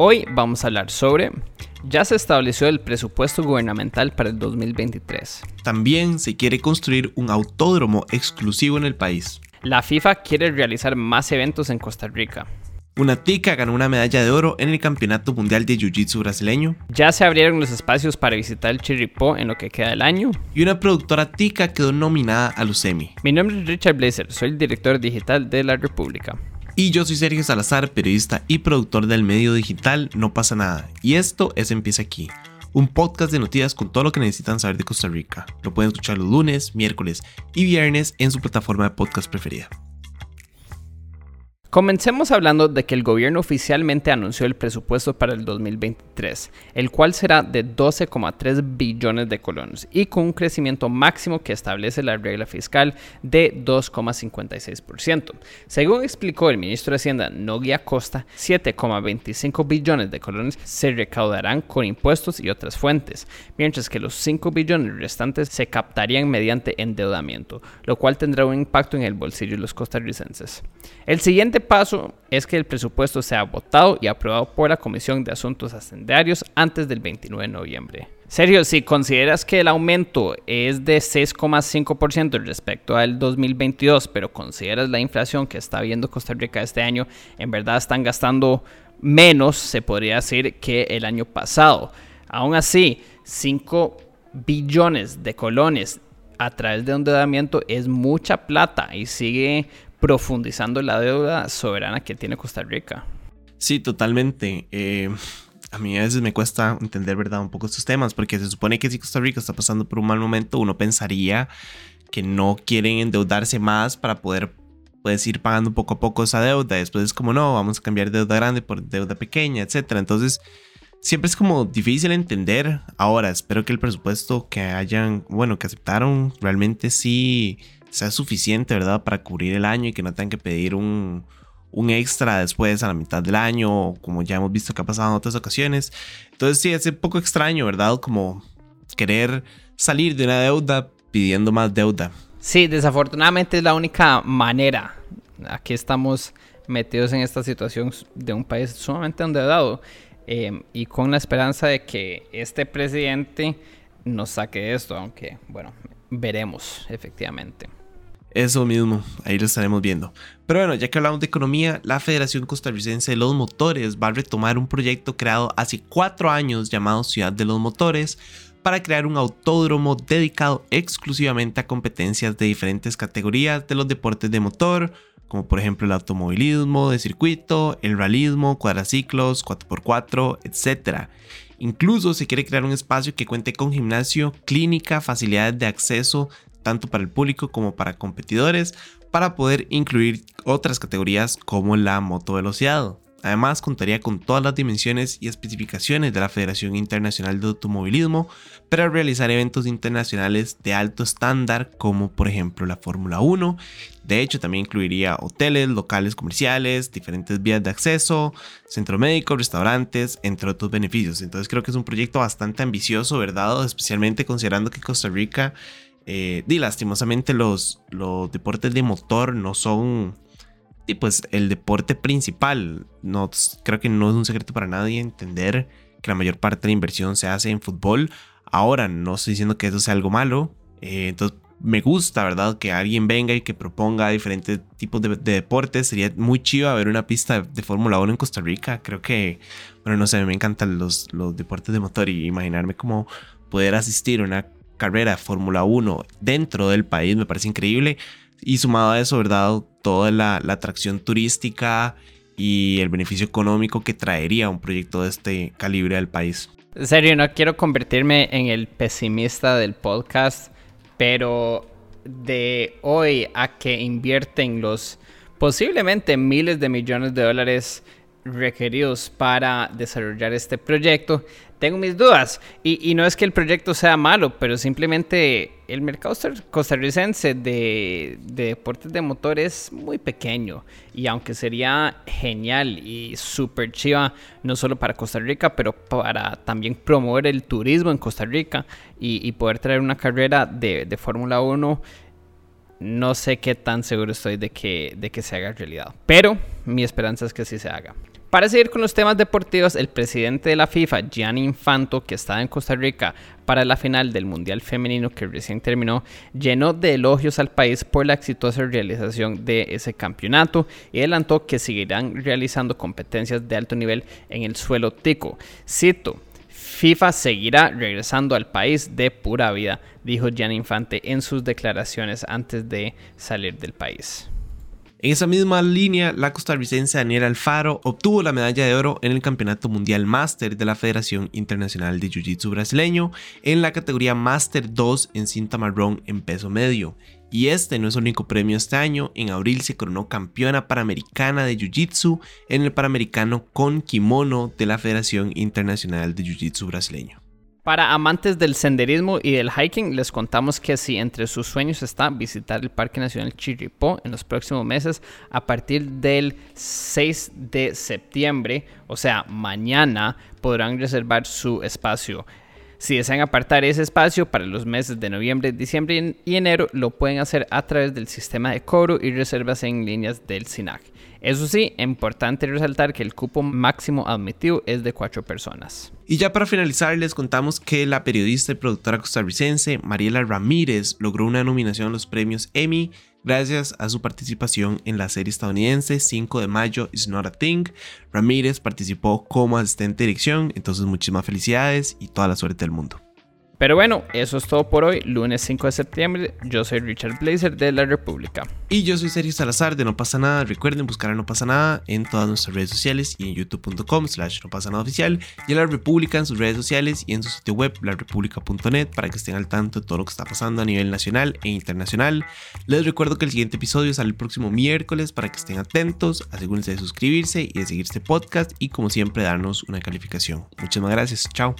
Hoy vamos a hablar sobre ya se estableció el presupuesto gubernamental para el 2023. También se quiere construir un autódromo exclusivo en el país. La FIFA quiere realizar más eventos en Costa Rica. Una tica ganó una medalla de oro en el Campeonato Mundial de Jiu-Jitsu brasileño. Ya se abrieron los espacios para visitar el Chirripó en lo que queda del año. Y una productora tica quedó nominada a los Emmy. Mi nombre es Richard Blazer, soy el director digital de La República. Y yo soy Sergio Salazar, periodista y productor del medio digital No pasa nada. Y esto es Empieza aquí, un podcast de noticias con todo lo que necesitan saber de Costa Rica. Lo pueden escuchar los lunes, miércoles y viernes en su plataforma de podcast preferida. Comencemos hablando de que el gobierno oficialmente anunció el presupuesto para el 2023, el cual será de 12,3 billones de colones y con un crecimiento máximo que establece la regla fiscal de 2,56%. Según explicó el ministro de Hacienda Noguia Costa, 7,25 billones de colones se recaudarán con impuestos y otras fuentes, mientras que los 5 billones restantes se captarían mediante endeudamiento, lo cual tendrá un impacto en el bolsillo de los costarricenses. El siguiente paso es que el presupuesto sea votado y aprobado por la Comisión de Asuntos Hacendarios antes del 29 de noviembre. Sergio, si consideras que el aumento es de 6,5% respecto al 2022, pero consideras la inflación que está viendo Costa Rica este año, en verdad están gastando menos, se podría decir, que el año pasado. Aún así, 5 billones de colones a través de endeudamiento es mucha plata y sigue profundizando la deuda soberana que tiene Costa Rica. Sí, totalmente. Eh, a mí a veces me cuesta entender, ¿verdad?, un poco estos temas, porque se supone que si Costa Rica está pasando por un mal momento, uno pensaría que no quieren endeudarse más para poder puedes ir pagando poco a poco esa deuda. Después es como, no, vamos a cambiar deuda grande por deuda pequeña, etc. Entonces, siempre es como difícil entender. Ahora, espero que el presupuesto que hayan, bueno, que aceptaron, realmente sí sea suficiente, ¿verdad? Para cubrir el año y que no tengan que pedir un, un extra después a la mitad del año, como ya hemos visto que ha pasado en otras ocasiones. Entonces sí, es un poco extraño, ¿verdad? Como querer salir de una deuda pidiendo más deuda. Sí, desafortunadamente es la única manera. Aquí estamos metidos en esta situación de un país sumamente endeudado eh, y con la esperanza de que este presidente nos saque esto, aunque bueno, veremos efectivamente. Eso mismo, ahí lo estaremos viendo. Pero bueno, ya que hablamos de economía, la Federación Costarricense de los Motores va a retomar un proyecto creado hace cuatro años llamado Ciudad de los Motores para crear un autódromo dedicado exclusivamente a competencias de diferentes categorías de los deportes de motor, como por ejemplo el automovilismo de circuito, el realismo, cuadraciclos, 4x4, etc. Incluso se quiere crear un espacio que cuente con gimnasio, clínica, facilidades de acceso tanto para el público como para competidores, para poder incluir otras categorías como la motovelocidad. Además, contaría con todas las dimensiones y especificaciones de la Federación Internacional de Automovilismo para realizar eventos internacionales de alto estándar, como por ejemplo la Fórmula 1. De hecho, también incluiría hoteles, locales comerciales, diferentes vías de acceso, centro médico, restaurantes, entre otros beneficios. Entonces, creo que es un proyecto bastante ambicioso, ¿verdad? Especialmente considerando que Costa Rica eh, y lastimosamente los, los deportes de motor no son y pues el deporte principal. No, creo que no es un secreto para nadie entender que la mayor parte de la inversión se hace en fútbol. Ahora, no estoy diciendo que eso sea algo malo. Eh, entonces, me gusta, ¿verdad? Que alguien venga y que proponga diferentes tipos de, deportes. Sería muy chido ver una pista de, Fórmula 1 en Costa Rica. Creo que, bueno, no sé, me encantan los, los deportes de motor y imaginarme cómo poder asistir a una carrera de Fórmula 1 dentro del país me parece increíble. Y sumado a eso, ¿verdad? Toda la, atracción turística y el beneficio económico que traería un proyecto de este calibre al país. En serio, no quiero convertirme en el pesimista del podcast, pero de hoy a que invierten los posiblemente miles de millones de dólares requeridos para desarrollar este proyecto, tengo mis dudas. Y, no es que el proyecto sea malo, pero simplemente el mercado costarricense de, deportes de motor es muy pequeño. Y aunque sería genial y súper chiva, no solo para Costa Rica, pero para también promover el turismo en Costa Rica y, poder traer una carrera de, de Fórmula 1 no sé qué tan seguro estoy de que, de que se haga realidad. Pero mi esperanza es que sí se haga. Para seguir con los temas deportivos, el presidente de la FIFA, Gianni Infanto, que estaba en Costa Rica para la final del Mundial Femenino que recién terminó, llenó de elogios al país por la exitosa realización de ese campeonato y adelantó que seguirán realizando competencias de alto nivel en el suelo tico. Cito, FIFA seguirá regresando al país de pura vida, dijo Gianni Infante en sus declaraciones antes de salir del país. En esa misma línea, la costarricense Daniela Alfaro obtuvo la medalla de oro en el Campeonato Mundial Máster de la Federación Internacional de Jiu-Jitsu Brasileño en la categoría Máster 2 en cinta marrón en peso medio. Y este no es el único premio este año, en abril se coronó campeona panamericana de Jiu-Jitsu en el Panamericano con kimono de la Federación Internacional de Jiu-Jitsu Brasileño. Para amantes del senderismo y del hiking, les contamos que si entre sus sueños está visitar el Parque Nacional Chirripó en los próximos meses, a partir del 6 de septiembre, o sea, mañana, podrán reservar su espacio. Si desean apartar ese espacio para los meses de noviembre, diciembre y enero, lo pueden hacer a través del sistema de cobro y reservas en líneas del SINAC. Eso sí, importante resaltar que el cupo máximo admitido es de cuatro personas. Y ya para finalizar, les contamos que la periodista y productora costarricense Mariela Ramírez logró una nominación a los premios Emmy gracias a su participación en la serie estadounidense 5 de mayo Is Not a Thing. Ramírez participó como asistente de dirección, entonces muchísimas felicidades y toda la suerte del mundo. Pero bueno, eso es todo por hoy, lunes 5 de septiembre. Yo soy Richard Blazer de La República. Y yo soy Sergio Salazar de No pasa nada. Recuerden buscar a No pasa nada en todas nuestras redes sociales y en youtube.com slash no pasa nada oficial y en La República en sus redes sociales y en su sitio web larepublica.net para que estén al tanto de todo lo que está pasando a nivel nacional e internacional. Les recuerdo que el siguiente episodio sale el próximo miércoles para que estén atentos. Asegúrense de suscribirse y de seguir este podcast y como siempre darnos una calificación. Muchísimas gracias. Chao.